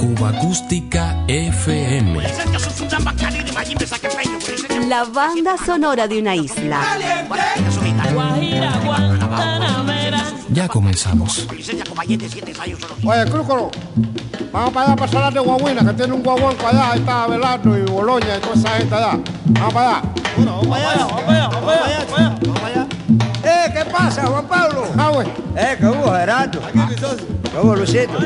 Cuba Acústica FM. La banda sonora de una isla. Ya comenzamos. Oye, Crúcolo, vamos para allá para Salar de Guaguina, que tiene un guaguanco allá, ahí está Abelardo y Boloña y toda esa gente allá. Vamos para allá. Vamos para allá, vamos para allá, vamos para allá, vamos para allá. Eh, ¿qué pasa, Juan Pablo? Ah, güey. Eh, ¿qué hubo, Gerardo? ¿Qué hubo, Luisito?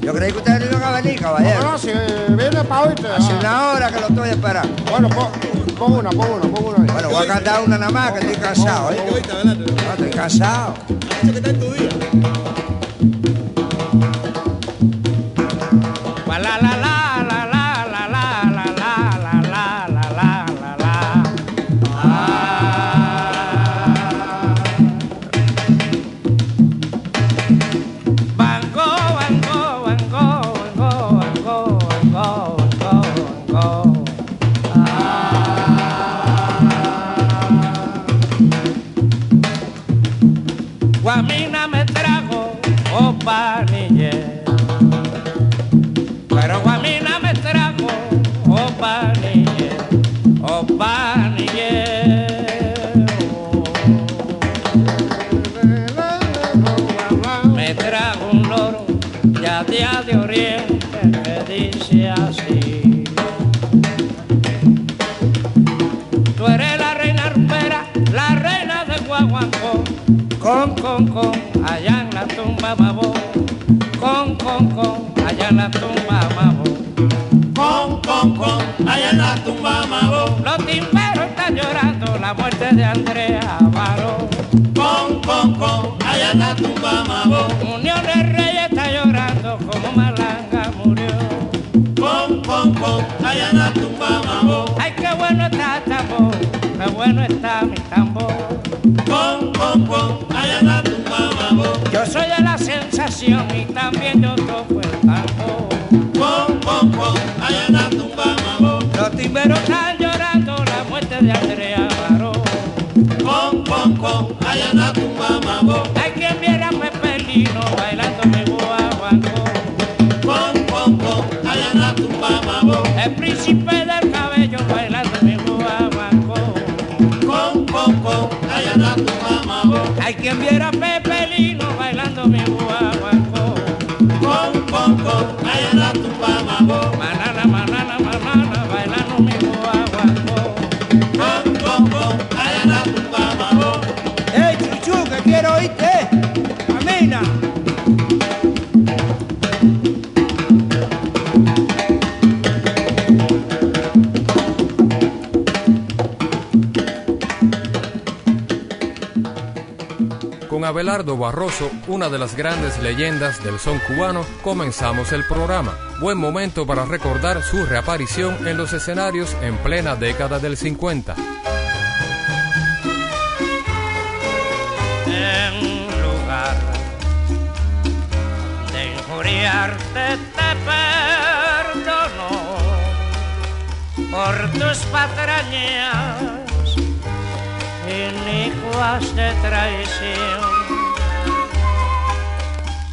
Yo creí que ustedes no iban a venir, caballero. No, si viene para hoy, te- Hace una hora que lo estoy esperando. Bueno, pon, una, pon una, pon una. ahí. Bueno, voy a cantar una nada más, que estoy cansado, ¿eh? No, estoy cansado. La la la la la ocupar allá en la tumba mabo. Con, con, con, allá en la tumba mabo. Los timberos están llorando la muerte de Andrea Avaro. Con, con, con, allá en la tumba mabo. Unión de Reyes está llorando como Malanga murió. Con, con, con, allá en la tumba mabo. Ay, qué bueno está tambor, qué bueno está mi tambor. Yo soy de la sensación y también yo toco el tambor. Con, con, con, allá en la tumba mabo. Los timberos están llorando la muerte de Andrea. Con, con, con, allá en la tumba mabo. Hay quien viera a Pepe Lino bailando mi guaguancó. Con, con, con, allá en la tumba mabo. Quien viera a Pepe Lino bailando mi guaguancó. Abelardo Barroso, una de las grandes leyendas del son cubano, comenzamos el programa. Buen momento para recordar su reaparición en los escenarios en plena década del 50. en lugar de injuriarte te perdono por tus patrañas de traición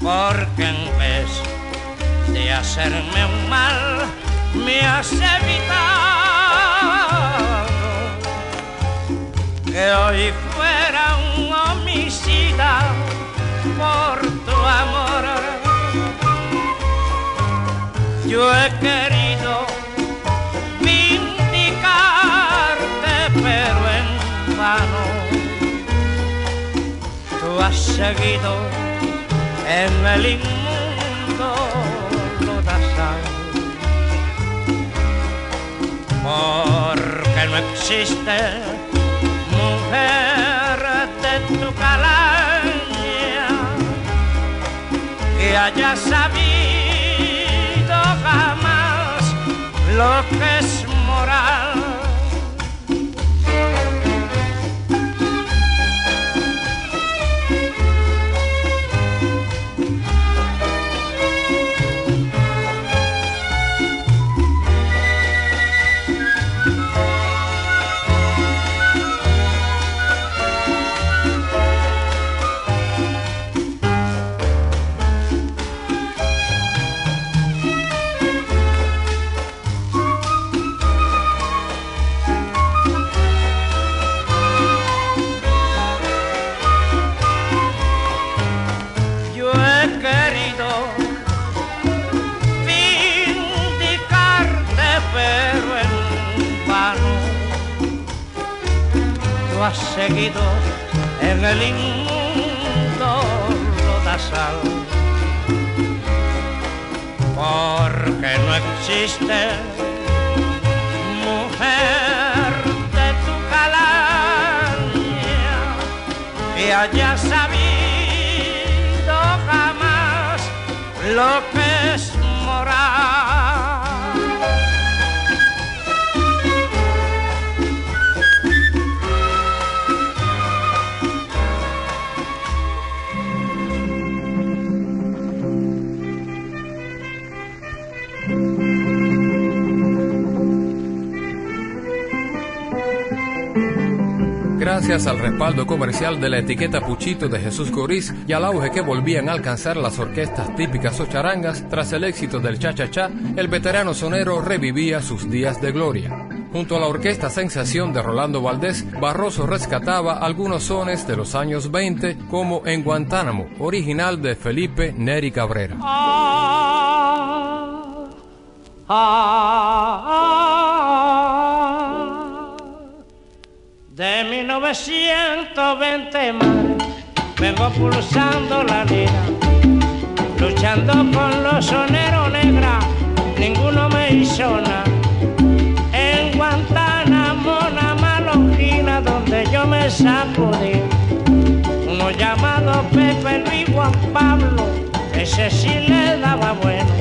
porque en vez de hacerme un mal me has evitado que hoy fuera un homicida por tu amor. Yo he querido vindicarte, pero en vano. Tú has seguido en el inmundo lodazal porque no existe mujer de tu calaña que haya sabido jamás lo que es seguido en el inmundo lodazal. Porque no existe mujer de tu calaña que haya sabido jamás lo que Gracias al respaldo comercial de la etiqueta Puchito de Jesús Coriz y al auge que volvían a alcanzar las orquestas típicas o charangas tras el éxito del cha-cha-cha, el veterano sonero revivía sus días de gloria. Junto a la orquesta Sensación de Rolando Valdés, Barroso rescataba algunos sones de los años 20, como En Guantánamo, original de Felipe Neri Cabrera. Ah, ah, 1920 mares vengo pulsando la lira, luchando con los soneros negras, ninguno me hizo nada. En Guantánamo, una malongina donde yo me sacudí, uno llamado Pepe Luis Juan Pablo, ese sí le daba bueno.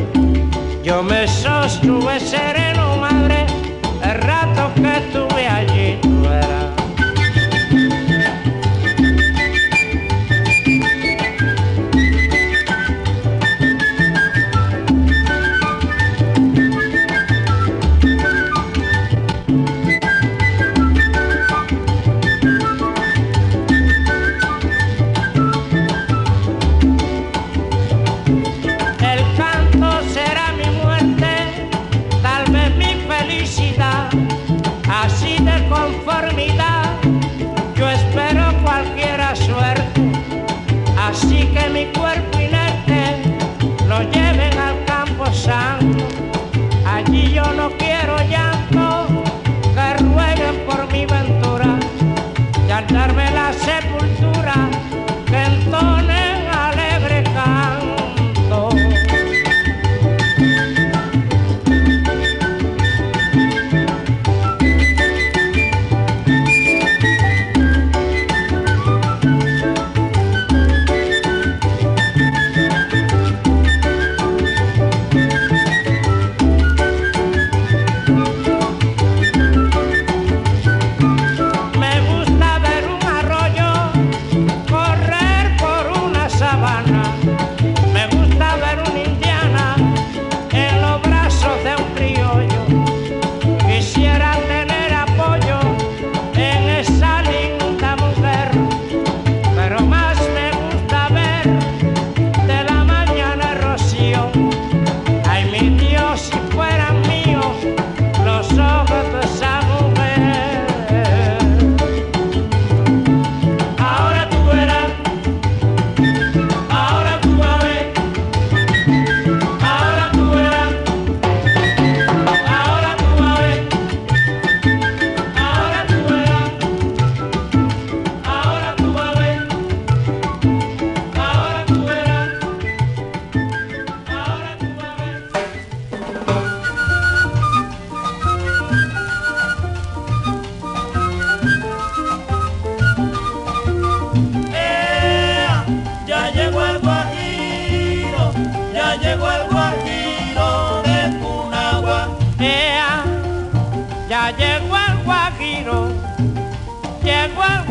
Yo me sostuve sereno, madre, el rato que estuve allí.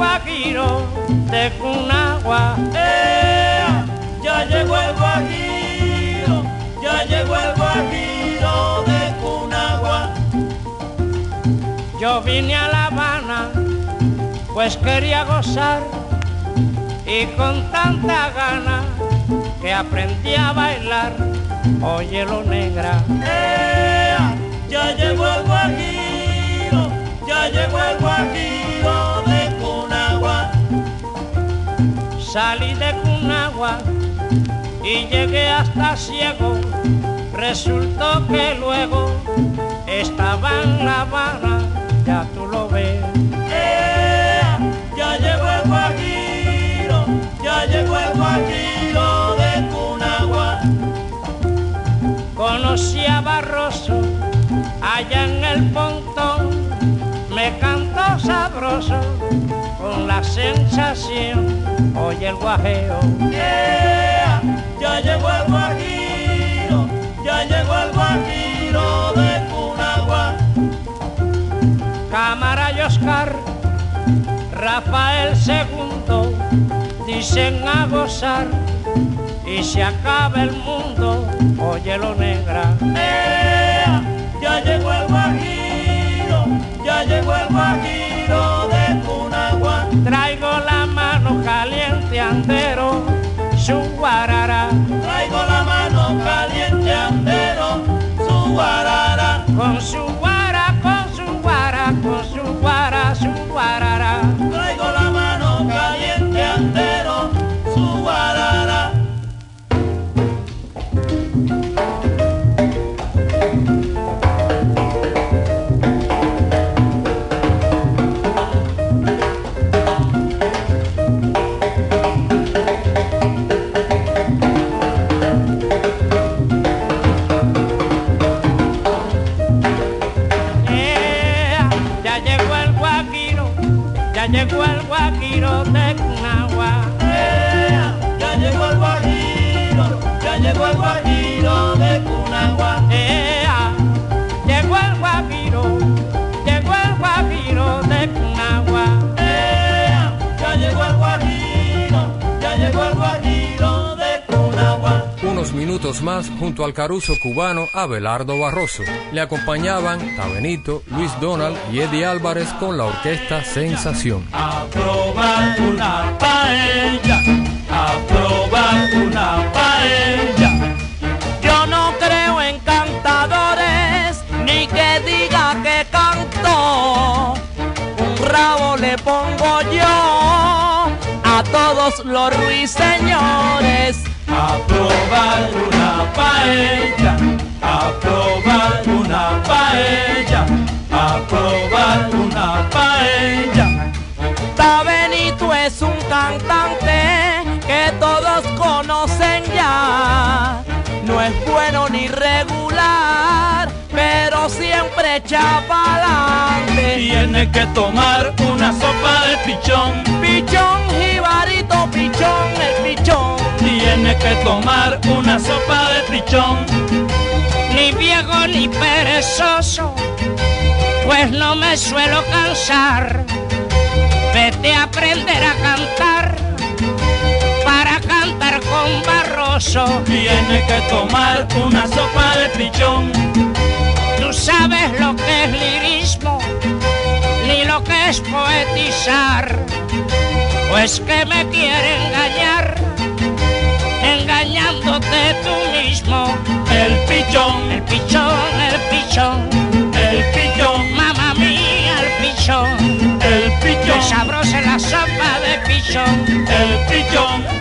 Guajiro de Cunagua. ¡Ea! Ya llegó el guajiro, ya llegó el guajiro de Cunagua. Yo vine a La Habana, pues quería gozar y con tanta gana que aprendí a bailar. Óyelo negra. ¡Ea! Ya llegó el guajiro, ya llegó el guajiro Salí de Cunagua y llegué hasta Ciego. Resultó que luego estaba en La Habana, ya tú lo ves. Eh, ya llegó el guajiro, ya llegó el guajiro de Cunagua. Conocí a Barroso allá en el pontón, me cantó sabroso con la sensación, oye el guajeo. ya llegó el guajiro, ya llegó el guajiro de Cunagua. Cámara y Oscar, Rafael II, dicen a gozar y se acaba el mundo, oye lo negra. ya llegó el guajiro, llegó el guajiro de Cunagua. Traigo la mano caliente andero, su minutos más junto al caruso cubano Abelardo Barroso. Le acompañaban Tabenito, Luis Donald y Eddie Álvarez con la orquesta Sensación. A probar una paella, a probar una paella. Yo no creo en cantadores, ni que diga que canto. Un rabo le pongo yo a todos los ruiseñores. A probar una paella, a probar una paella, a probar una paella. Tabenito es un cantante que todos conocen ya. No es bueno ni regular, pero siempre echa pa'lante. Tiene que tomar una sopa de pichón, Pichón, jibarito, pichón, el pichón. Tiene que tomar una sopa de pichón. Ni viejo ni perezoso, pues no me suelo cansar. Vete a aprender a cantar para cantar con Barroso. Tiene que tomar una sopa de pichón. Tú sabes lo que es lirismo, ni lo que es poetizar. Pues que me quiere engañar, engañándote tú mismo. El pichón, El pichón, el pichón, el pichón, mamá mía, el pichón. el pichón, sabrosa la sopa de pichón. el pichón.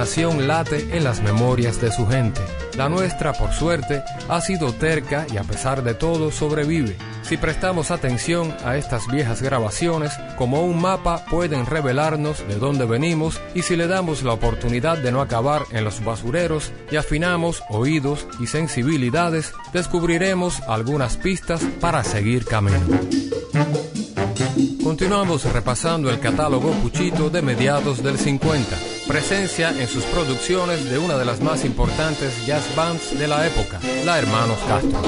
Nación late en las memorias de su gente. La nuestra, por suerte, ha sido terca y a pesar de todo sobrevive. Si prestamos atención a estas viejas grabaciones, como un mapa pueden revelarnos de dónde venimos y si le damos la oportunidad de no acabar en los basureros y afinamos oídos y sensibilidades, descubriremos algunas pistas para seguir caminando. Continuamos repasando el catálogo Puchito de mediados del 50, presencia en sus producciones de una de las más importantes jazz bands de la época, la Hermanos Castro.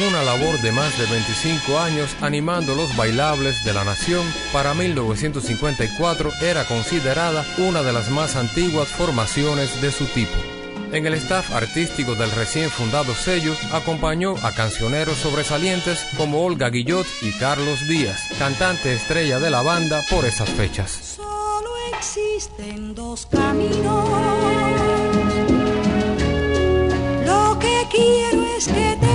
De 25 años animando los bailables de la nación, para 1954 era considerada una de las más antiguas formaciones de su tipo. En el staff artístico del recién fundado sello acompañó a cancioneros sobresalientes como Olga Guillot y Carlos Díaz, cantante estrella de la banda por esas fechas. Solo existen dos caminos. Lo que quiero es que te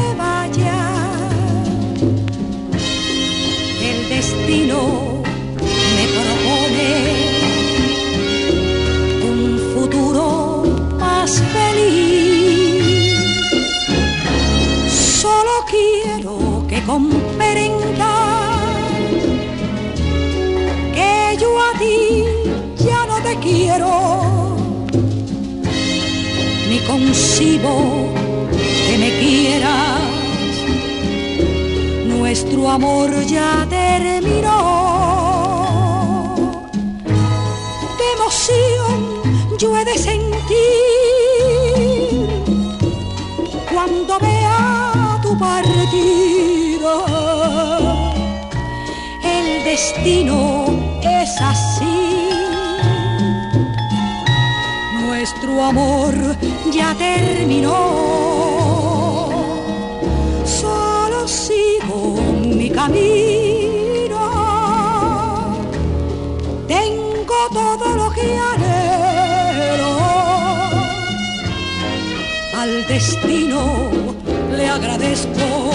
me propone un futuro más feliz. Solo quiero que comprendas que yo a ti ya no te quiero, ni concibo que me quieras nuestro amor ya terminó. De emoción yo he de sentir cuando vea tu partida. El destino es así. Nuestro amor ya terminó. Tengo todo lo que anhelo. Al destino le agradezco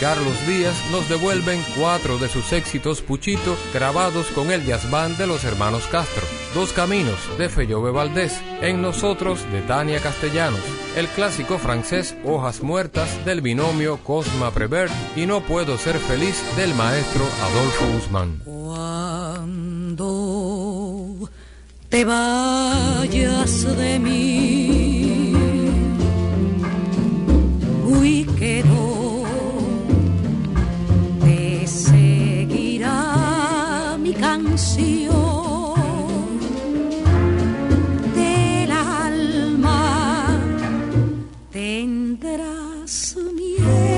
Carlos Díaz nos devuelven cuatro de sus éxitos Puchito grabados con el jazz band de los hermanos Castro. Dos Caminos de Fellove Valdés, En Nosotros de Tania Castellanos, el clásico francés Hojas Muertas del binomio Cosma Prevert y No Puedo Ser Feliz del maestro Adolfo Guzmán. Cuando te vayas de mí, muy quedo, sumire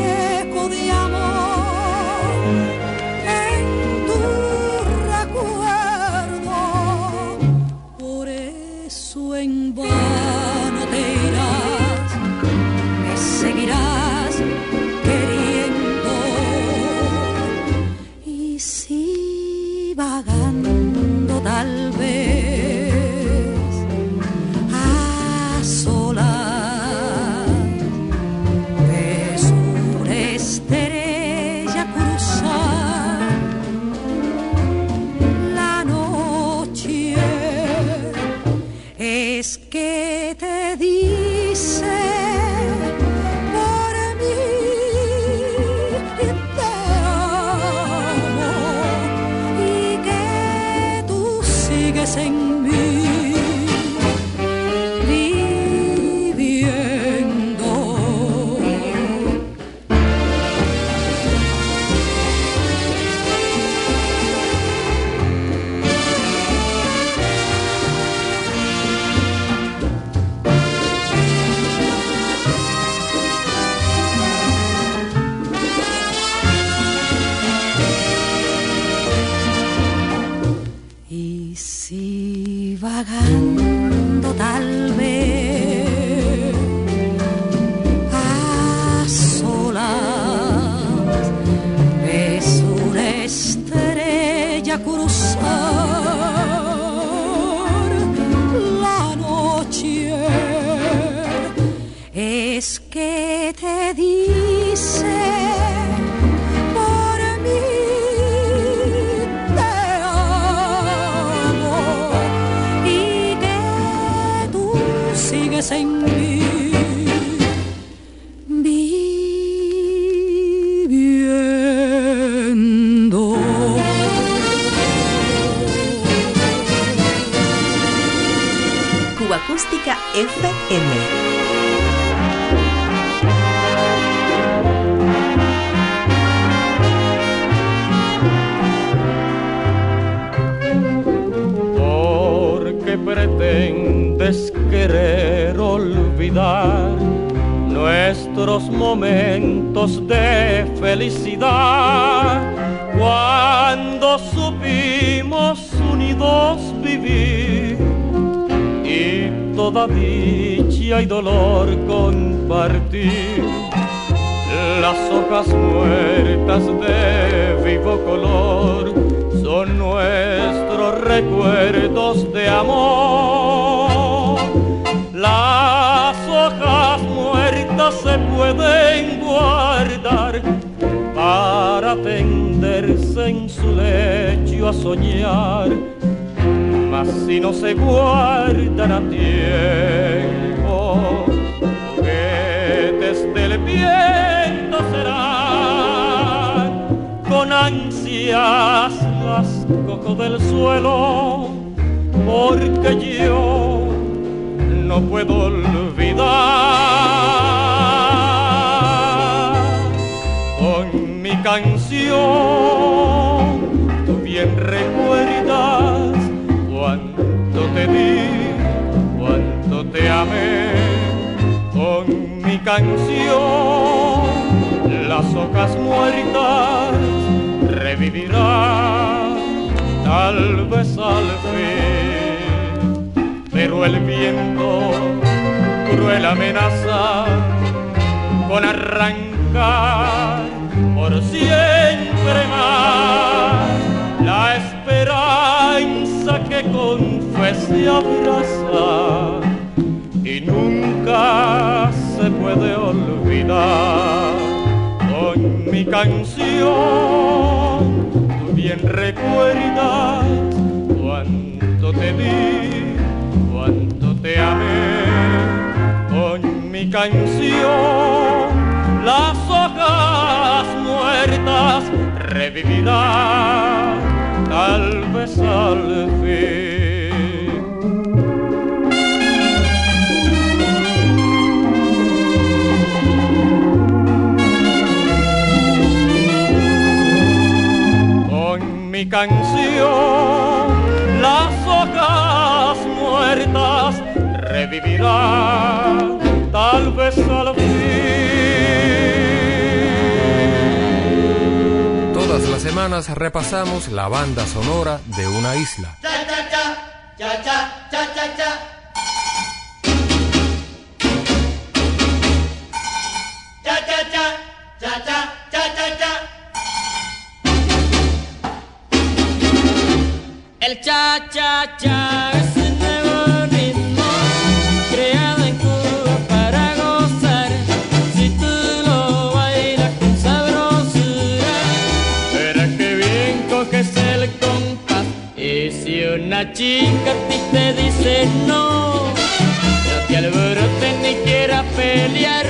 sigues en mas si no se guardan a tiempo, juguetes del viento serán con ansias las cojo del suelo porque yo no puedo olvidar. Con mi canción con mi canción. Las hojas muertas revivirán tal vez al fin, pero el viento cruel amenaza con arrancar por siempre más. La esperanza que con fe se abraza nunca se puede olvidar con mi canción. Tú bien recuerdas cuánto te di, cuánto te amé con mi canción. Las hojas muertas revivirán tal vez al fin. Canción las hojas muertas revivirán tal vez al fin. Todas las semanas repasamos la banda sonora de una isla. Cha cha cha, cha cha cha cha cha. Cha El cha-cha-cha es un nuevo ritmo creado en Cuba para gozar. Si tú lo bailas con sabrosura, verás que bien coges el compás. Y si una chica a ti te dice no, no te alborotes ni quieras pelear.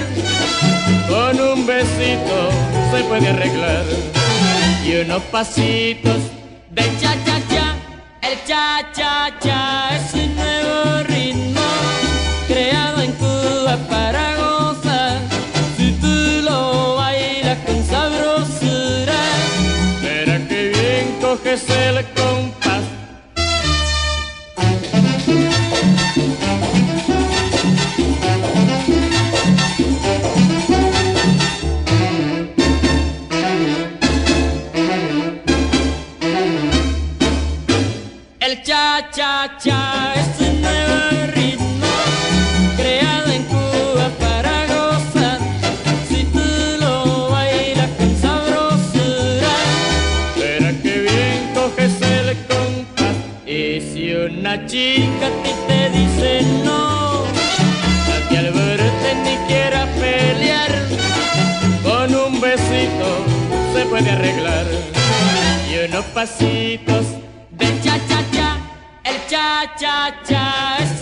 Con un besito se puede arreglar y unos pasitos de cha-cha-cha. El cha-cha-cha es un nuevo chica a ti te dice no, no te alborotes ni quieras pelear. Con un besito se puede arreglar. Y unos pasitos de cha cha cha, el cha cha cha es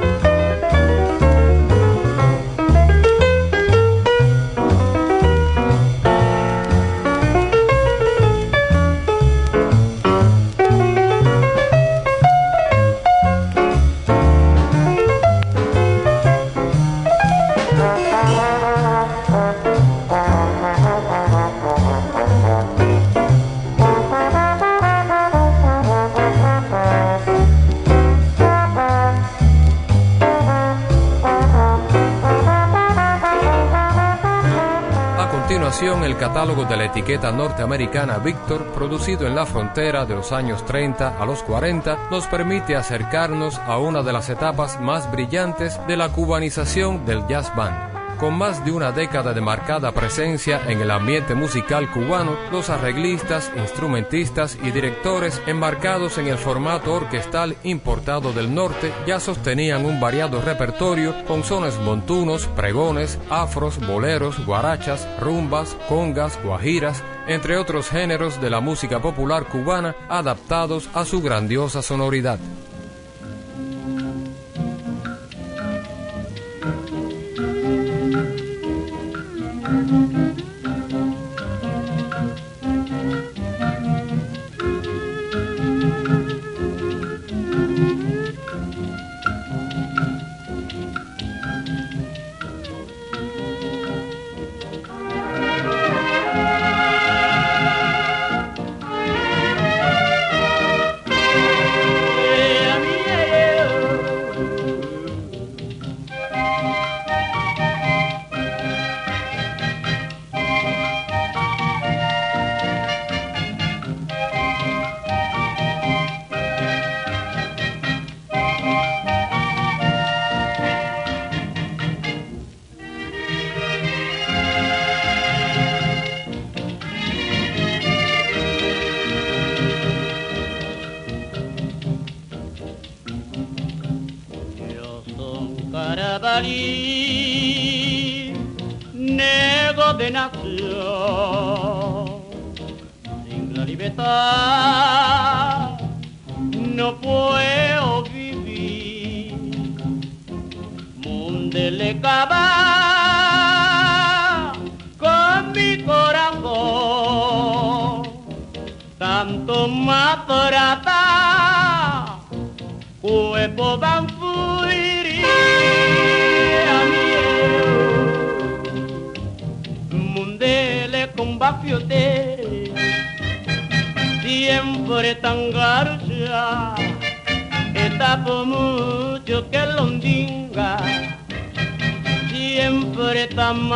Catálogo de la etiqueta norteamericana Victor, producido en la frontera de los años 30 a los 40, nos permite acercarnos a una de las etapas más brillantes de la cubanización del jazz band. Con más de una década de marcada presencia en el ambiente musical cubano, los arreglistas, instrumentistas y directores embarcados en el formato orquestal importado del norte ya sostenían un variado repertorio con sones montunos, pregones, afros, boleros, guarachas, rumbas, congas, guajiras, entre otros géneros de la música popular cubana adaptados a su grandiosa sonoridad.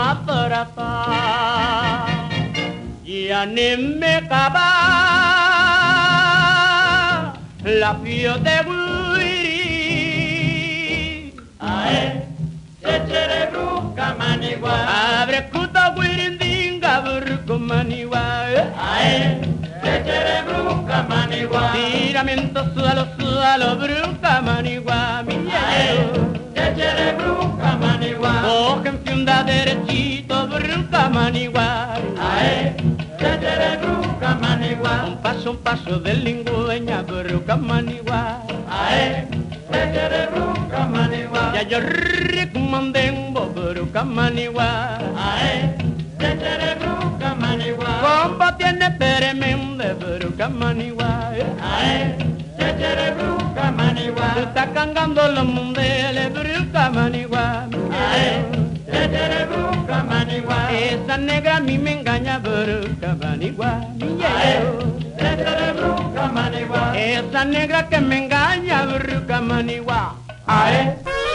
paparafa ya nimme kaba la pio de guiri. Ae tetere ruka maniwa. Abre kuta guirindinga burko maniwa. Ae tetere ruka maniwa. Tiramiento sualo sualo bruca maniwa mi quiere bruja maniguar. Cójanse un da derechito, bruja maniguar. Ae, que quiere bruja. Un paso, un paso de lingüeña, bruja maniguar. Ae, que quiere bruja maniguar. Ya yo recomendé bruja maniguar. Ae, que quiere bruja maniguar. Compa tiene peremende, bruja maniguar. Ae, que quiere bruja maniwa takangando lo mundele bruca maniwa tetere esa negra a mí me engaña bruca maniwa tetere esa negra que me engaña bruca maniwa ae.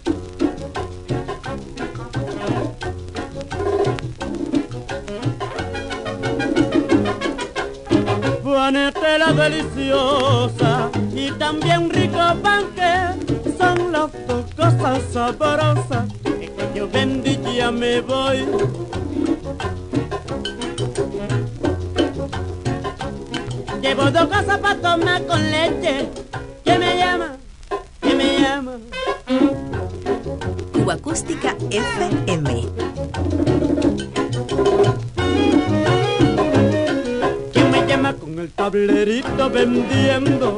panetela deliciosa y también rico pan que son las dos cosas sabrosas que yo vendí ya me voy Llevo dos cosas para tomar con leche. ¿Quién me llama? ¿Quién me llama? Cuba Acústica FM. tablerito vendiendo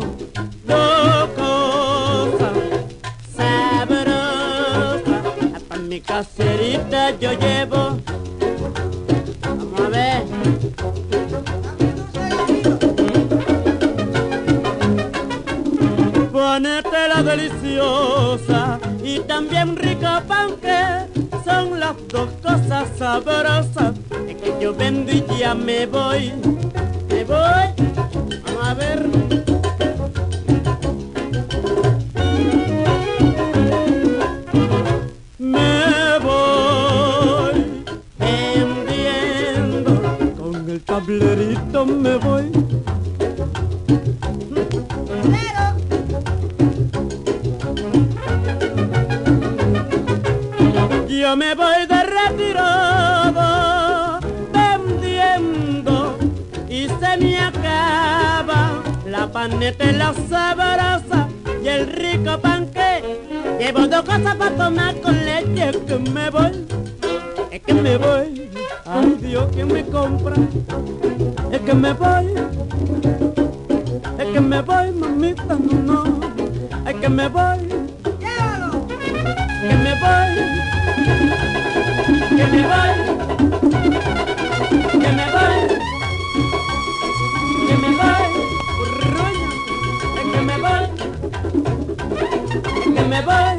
dos cosas sabrosas. Ah, pa' mi caserita yo llevo. Vamos a ver. Mm. Ponete la deliciosa y también rico panque. Son las dos cosas sabrosas que yo vendo y ya me voy. corneta la sabrosa y el rico panque. Llevo dos cosas para tomar con leche, es que me voy, es que me voy. Ay Dios, que me compra? Es que me voy, es que me voy, mamita, no, no, es que me voy. me voy.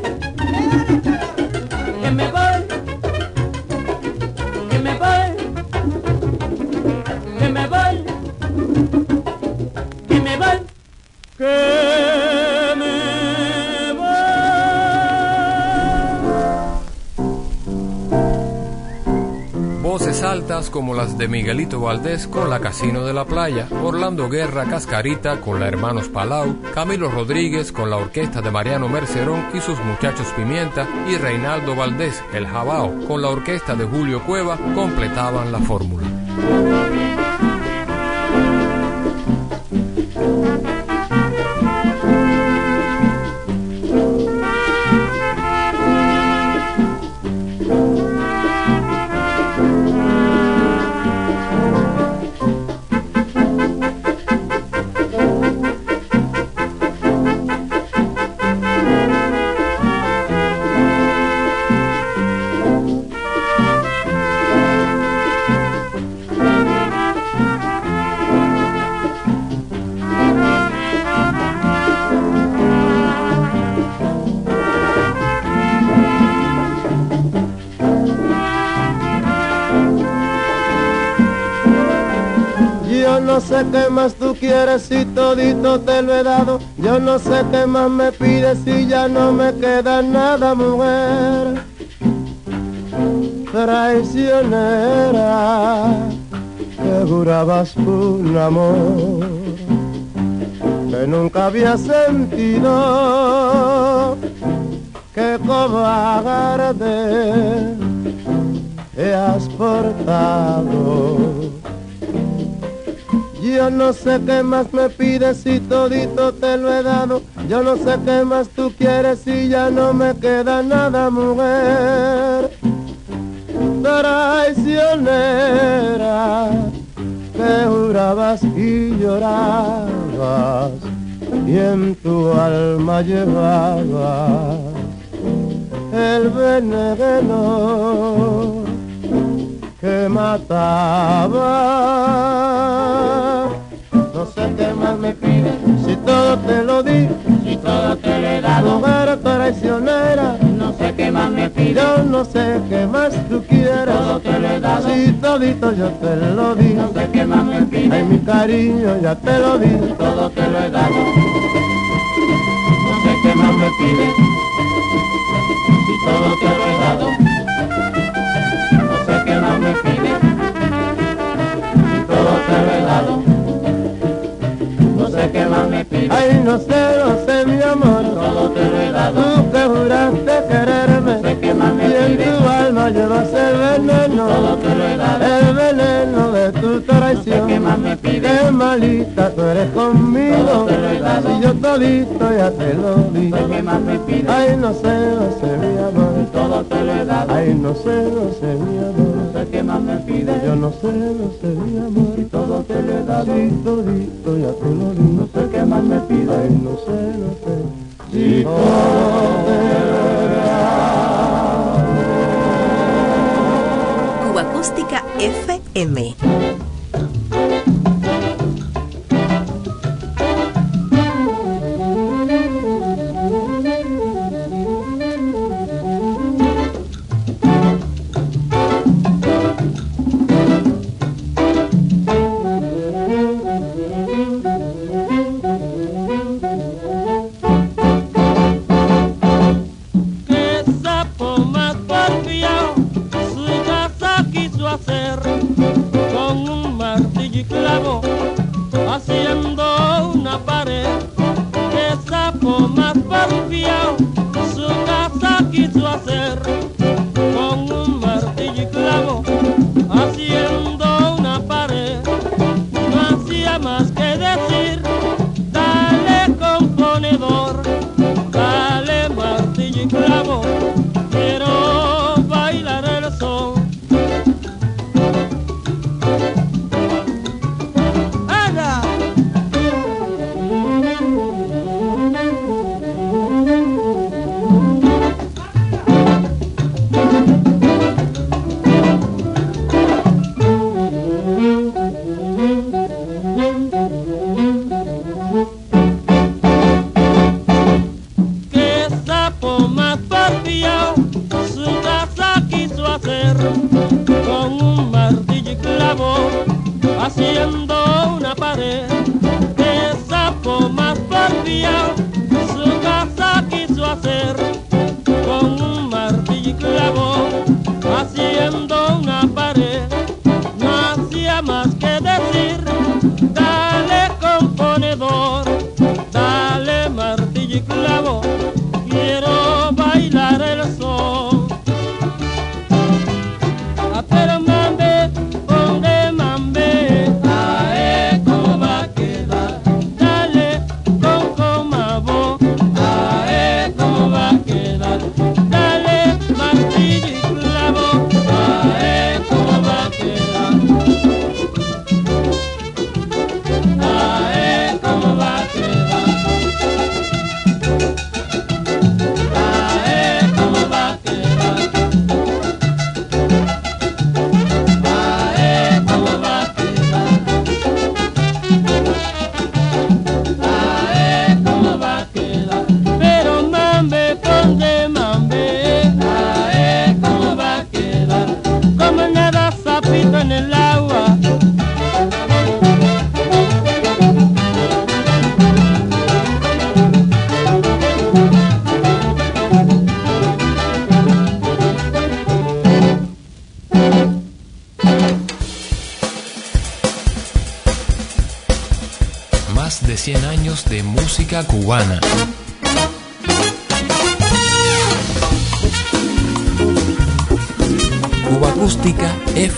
como las de Miguelito Valdés con la Casino de la Playa, Orlando Guerra Cascarita con la Hermanos Palau, Camilo Rodríguez con la orquesta de Mariano Mercerón y sus muchachos Pimienta y Reinaldo Valdés, el Jabao, con la orquesta de Julio Cueva, completaban la fórmula. si todito te lo he dado. Yo no sé qué más me pides si ya no me queda nada, mujer. Traicionera, que jurabas un amor que nunca había sentido. Que cobarde te has portado yo no sé qué más me pides si todito te lo he dado. Yo no sé qué más tú quieres y ya no me queda nada, mujer. Traicionera, Te jurabas y llorabas y en tu alma llevabas el veneno que mataba que más me pides? Si todo te lo di, si todo te lo he dado. Pero traicionera, no sé qué más me pides. Yo no sé qué más tú quieres. Todo te lo he dado. Si todito yo te lo di, no sé qué más me pides. Ay, mi cariño, ya te lo di. Todo te lo he dado. No sé qué más me pides. Si todo te lo he dado. No sé qué más me pides. Si todo te lo he dado sé me. Ay, no sé, no sé, mi amor. Todo te lo he dado. Tú que juraste quererme. Y en tu alma llevas el veneno. Todo te lo he dado más me pide malita, tú eres conmigo, Todo te lo he dado. y yo todito ya te lo di. que más me pide? Ay, no sé, no sé, mi amor. Todo te lo he dado. Ay, no sé, no sé, mi amor. Sé qué más me pide. Yo no sé, no sé, mi amor. Y todo te lo he dado. Sí, todito ya te lo di. No sé qué más me pide. Ay, no sé, no sé. Y todo te lo he dado. Cuba Acústica FM.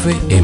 F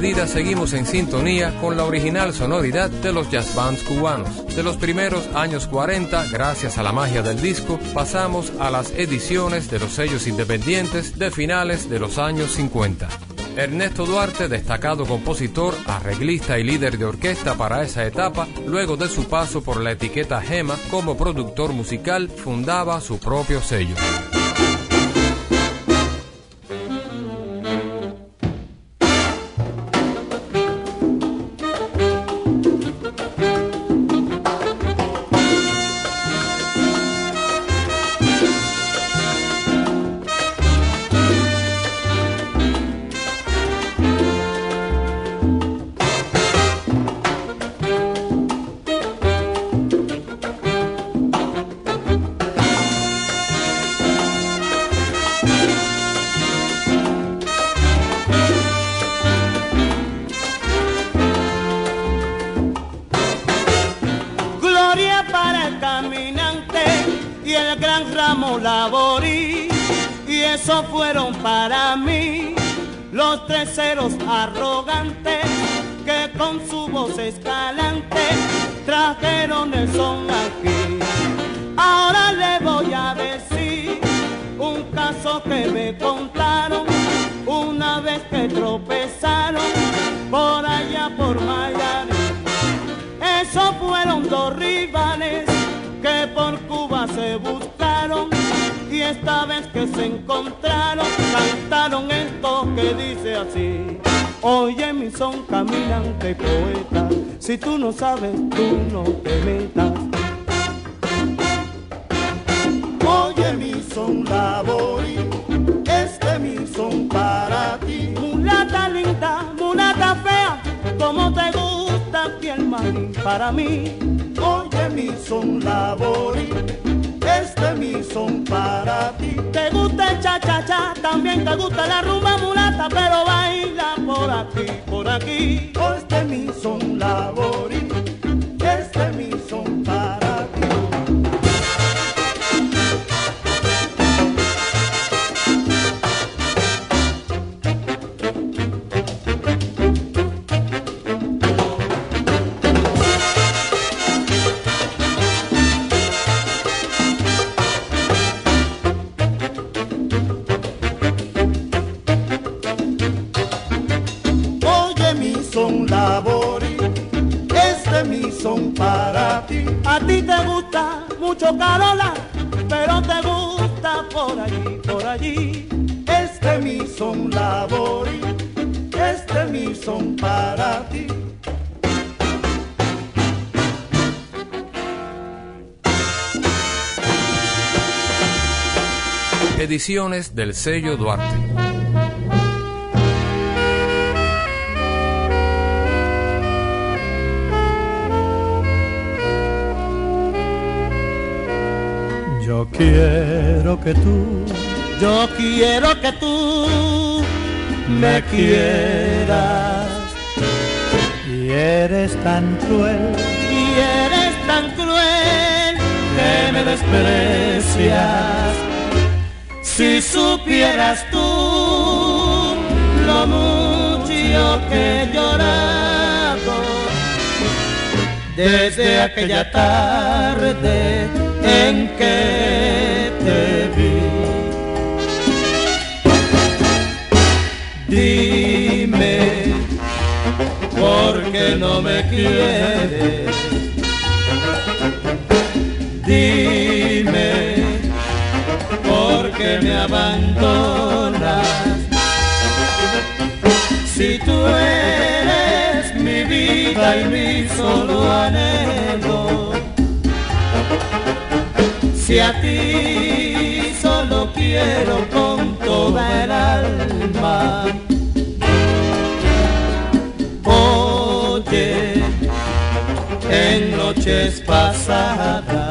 Seguimos en sintonía con la original sonoridad de los jazz bands cubanos. De los primeros años 40, gracias a la magia del disco, pasamos a las ediciones de los sellos independientes de finales de los años 50. Ernesto Duarte, destacado compositor, arreglista y líder de orquesta para esa etapa, luego de su paso por la etiqueta Gema como productor musical, fundaba su propio sello. Que por Cuba se buscaron y esta vez que se encontraron cantaron esto que dice así. Oye mi son caminante poeta, si tú no sabes tú no te metas. Oye mi son labori, este mi son para ti. Mulata linda, mulata fea, como te gusta piel maní para mí. Oye mi son labori, este mi son para ti. Te gusta el cha cha cha, también te gusta la rumba mulata, pero baila por aquí, por aquí. Este mi son labori, Del sello Duarte. Yo quiero que tú, Yo quiero que tú me quieras y eres tan cruel y eres tan cruel que me desprecias. Si supieras tú lo mucho que he llorado Desde aquella tarde en que te vi. Dime por qué no me quieres. Qué me abandonas. Si tú eres mi vida y mi solo anhelo. Si a ti solo quiero con toda el alma. Oye, en noches pasadas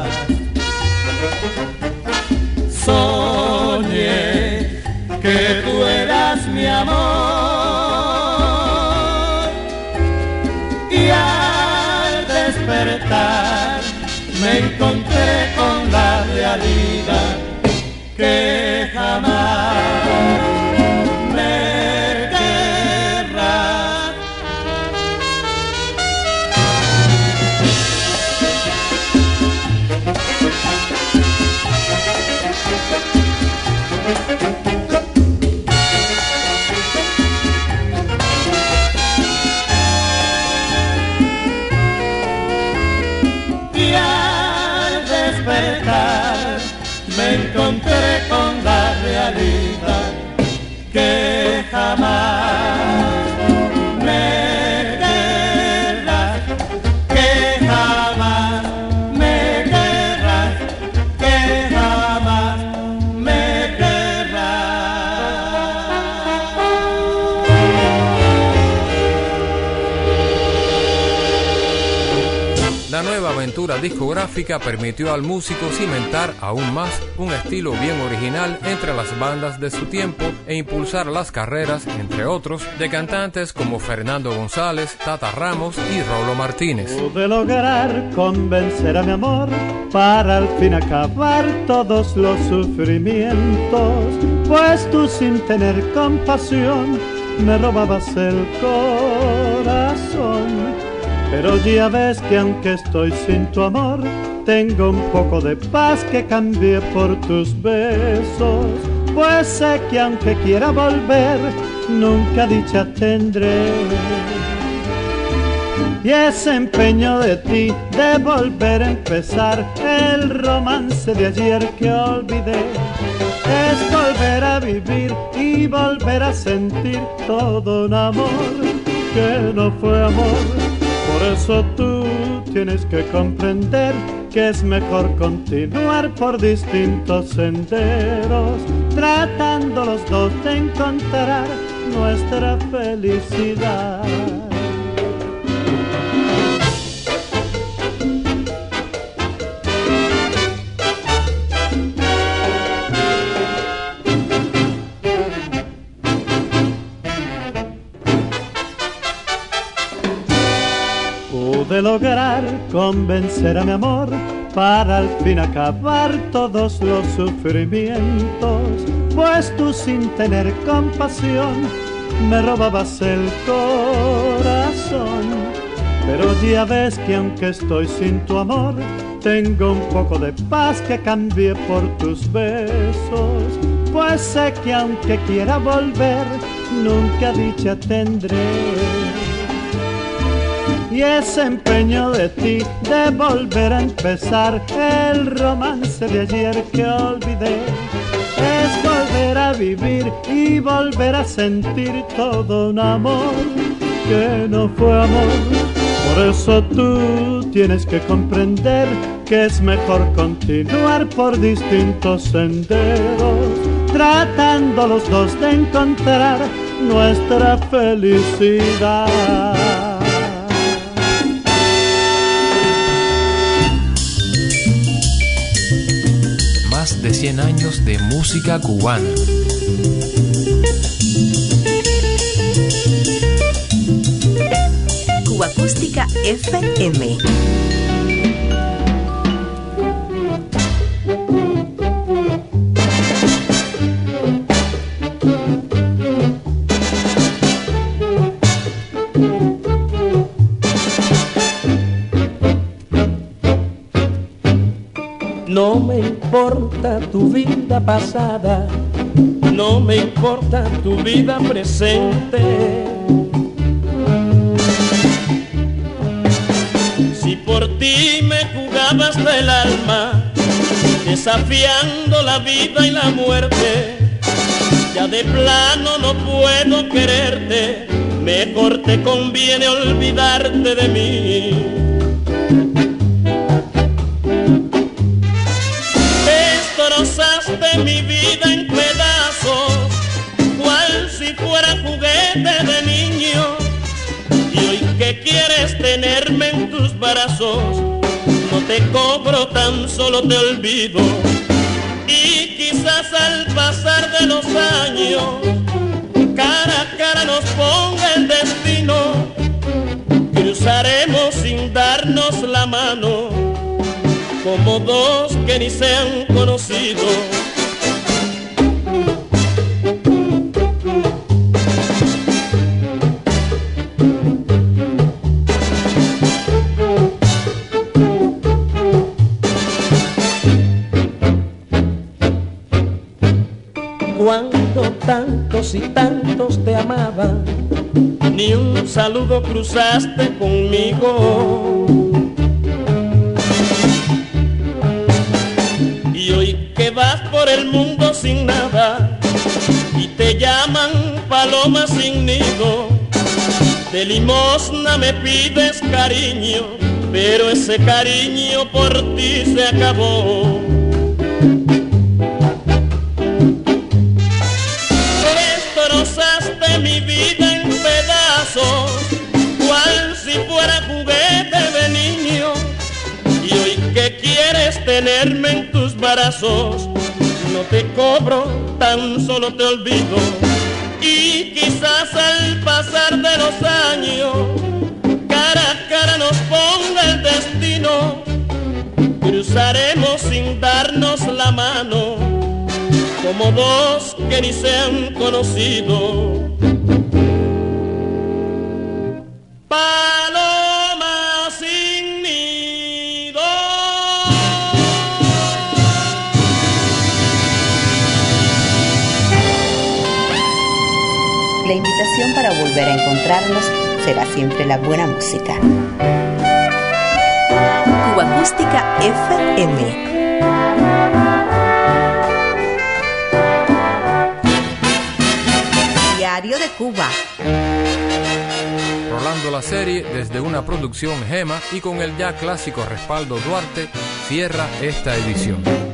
mi amor. Y al despertar me encontré con la realidad que jamás me encontré con la realidad que jamás discográfica permitió al músico cimentar aún más un estilo bien original entre las bandas de su tiempo e impulsar las carreras, entre otros, de cantantes como Fernando González, Tata Ramos y Rolo Martínez. Pude lograr convencer a mi amor para al fin acabar todos los sufrimientos. pues tú sin tener compasión me robabas el corazón. Pero ya ves que aunque estoy sin tu amor, tengo un poco de paz que cambié por tus besos. Pues sé que aunque quiera volver, nunca dicha tendré. Y ese empeño de ti de volver a empezar el romance de ayer que olvidé es volver a vivir y volver a sentir todo un amor que no fue amor. Por eso tú tienes que comprender que es mejor continuar por distintos senderos, tratando los dos de encontrar nuestra felicidad. Lograr convencer a mi amor para al fin acabar todos los sufrimientos, pues tú sin tener compasión me robabas el corazón. Pero ya ves que aunque estoy sin tu amor, tengo un poco de paz que cambié por tus besos, pues sé que aunque quiera volver, nunca dicha tendré y ese empeño de ti de volver a empezar el romance de ayer que olvidé es volver a vivir y volver a sentir todo un amor que no fue amor. Por eso tú tienes que comprender que es mejor continuar por distintos senderos, tratando los dos de encontrar nuestra felicidad. 100 años de música cubana. Cuba Acústica FM. Importa tu vida pasada, no me importa tu vida presente. Si por ti me jugabas del alma, desafiando la vida y la muerte, ya de plano no puedo quererte, mejor te conviene olvidarte de mí. Destrozaste mi vida en pedazos, cual si fuera juguete de niño. Y hoy que quieres tenerme en tus brazos, no te cobro, tan solo te olvido. Y quizás al pasar de los años, cara a cara nos ponga el destino. Cruzaremos sin darnos la mano como dos que ni se han conocido. Tantos y tantos te amaban, ni un saludo cruzaste conmigo. Y hoy que vas por el mundo sin nada y te llaman paloma sin nido, de limosna me pides cariño, pero ese cariño por ti se acabó. cual si fuera juguete de niño. Y hoy que quieres tenerme en tus brazos, no te cobro, tan solo te olvido. Y quizás al pasar de los años, cara a cara nos ponga el destino. Cruzaremos sin darnos la mano, como dos que ni se han conocido. Paloma sin nido. La invitación para volver a encontrarnos será siempre la buena música. Cuba Acústica FM. Diario de Cuba. Rolando la serie desde una producción Gema y con el ya clásico respaldo Duarte cierra esta edición.